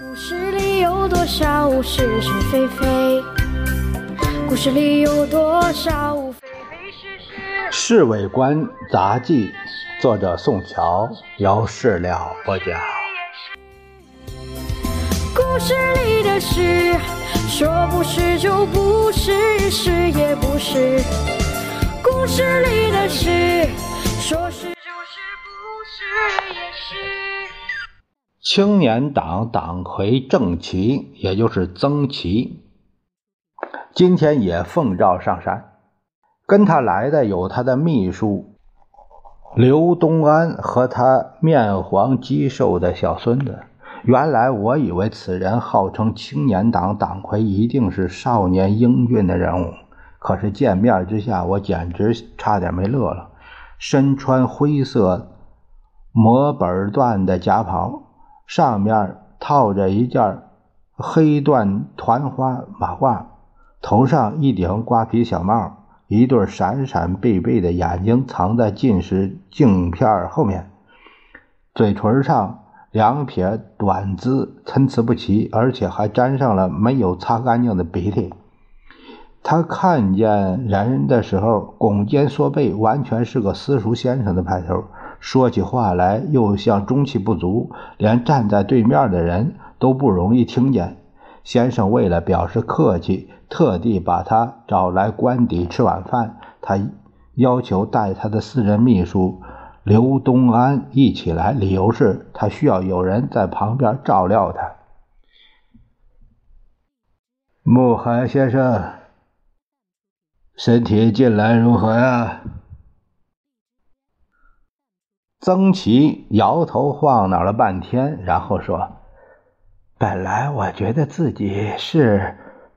故事里有多少是是非非？故事里有多少非非是是？《侍卫官杂记》，作者宋乔，由事了播讲。故事里的事，说不是就不是，是也不是。故事里的事，说是就是，不是也是。青年党党魁郑琦，也就是曾琦，今天也奉诏上山。跟他来的有他的秘书刘东安和他面黄肌瘦的小孙子。原来我以为此人号称青年党党魁，一定是少年英俊的人物。可是见面之下，我简直差点没乐了。身穿灰色磨本缎的夹袍。上面套着一件黑缎团花马褂，头上一顶瓜皮小帽，一对闪闪贝贝的眼睛藏在近视镜片后面，嘴唇上两撇短姿参差不齐，而且还沾上了没有擦干净的鼻涕。他看见人的时候拱肩缩背，完全是个私塾先生的派头。说起话来又像中气不足，连站在对面的人都不容易听见。先生为了表示客气，特地把他找来官邸吃晚饭。他要求带他的私人秘书刘东安一起来，理由是他需要有人在旁边照料他。穆海先生，身体近来如何呀？曾琦摇头晃脑了半天，然后说：“本来我觉得自己是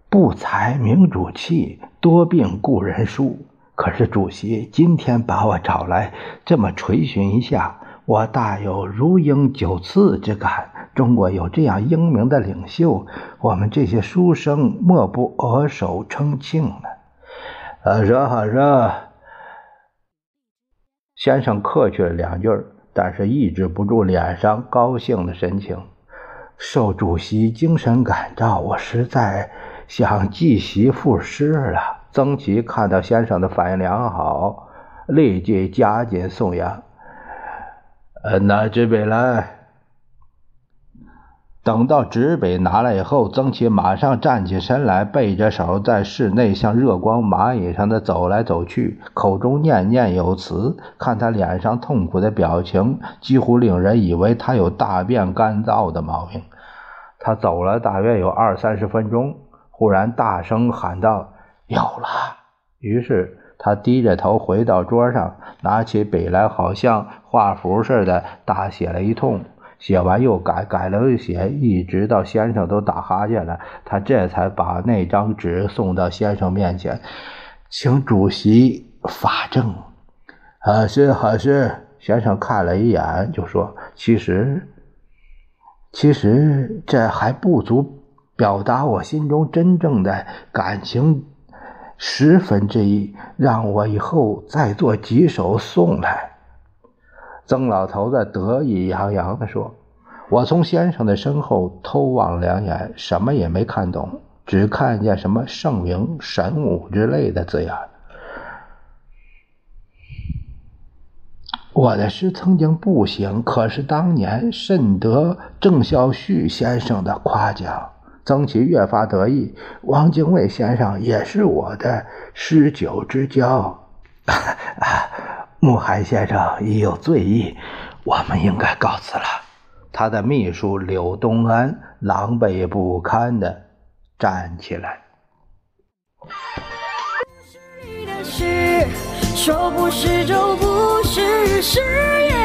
不才明主气，多病故人疏。可是主席今天把我找来，这么垂询一下，我大有如鹰九次之感。中国有这样英明的领袖，我们这些书生莫不额首称庆呢。”好说好说。先生客气了两句，但是抑制不住脸上高兴的神情。受主席精神感召，我实在想继席赋诗了。曾琦看到先生的反应良好，立即加紧颂扬：“呃，拿纸笔来。”等到纸笔拿来以后，曾琦马上站起身来，背着手在室内像热光蚂蚁似的走来走去，口中念念有词。看他脸上痛苦的表情，几乎令人以为他有大便干燥的毛病。他走了大约有二三十分钟，忽然大声喊道：“有了！”于是他低着头回到桌上，拿起笔来，好像画符似的大写了一通。写完又改，改了又写，一直到先生都打哈欠了，他这才把那张纸送到先生面前，请主席法正。好是好是，先生看了一眼，就说：“其实，其实这还不足表达我心中真正的感情十分之一，让我以后再做几首送来。”曾老头子得意洋洋地说：“我从先生的身后偷望两眼，什么也没看懂，只看见什么圣明、神武之类的字眼。我的诗曾经不行，可是当年甚得郑孝胥先生的夸奖。”曾琦越发得意。汪精卫先生也是我的诗酒之交。穆海先生已有醉意，我们应该告辞了。他的秘书柳东安狼狈不堪地站起来。说不是就不是，是也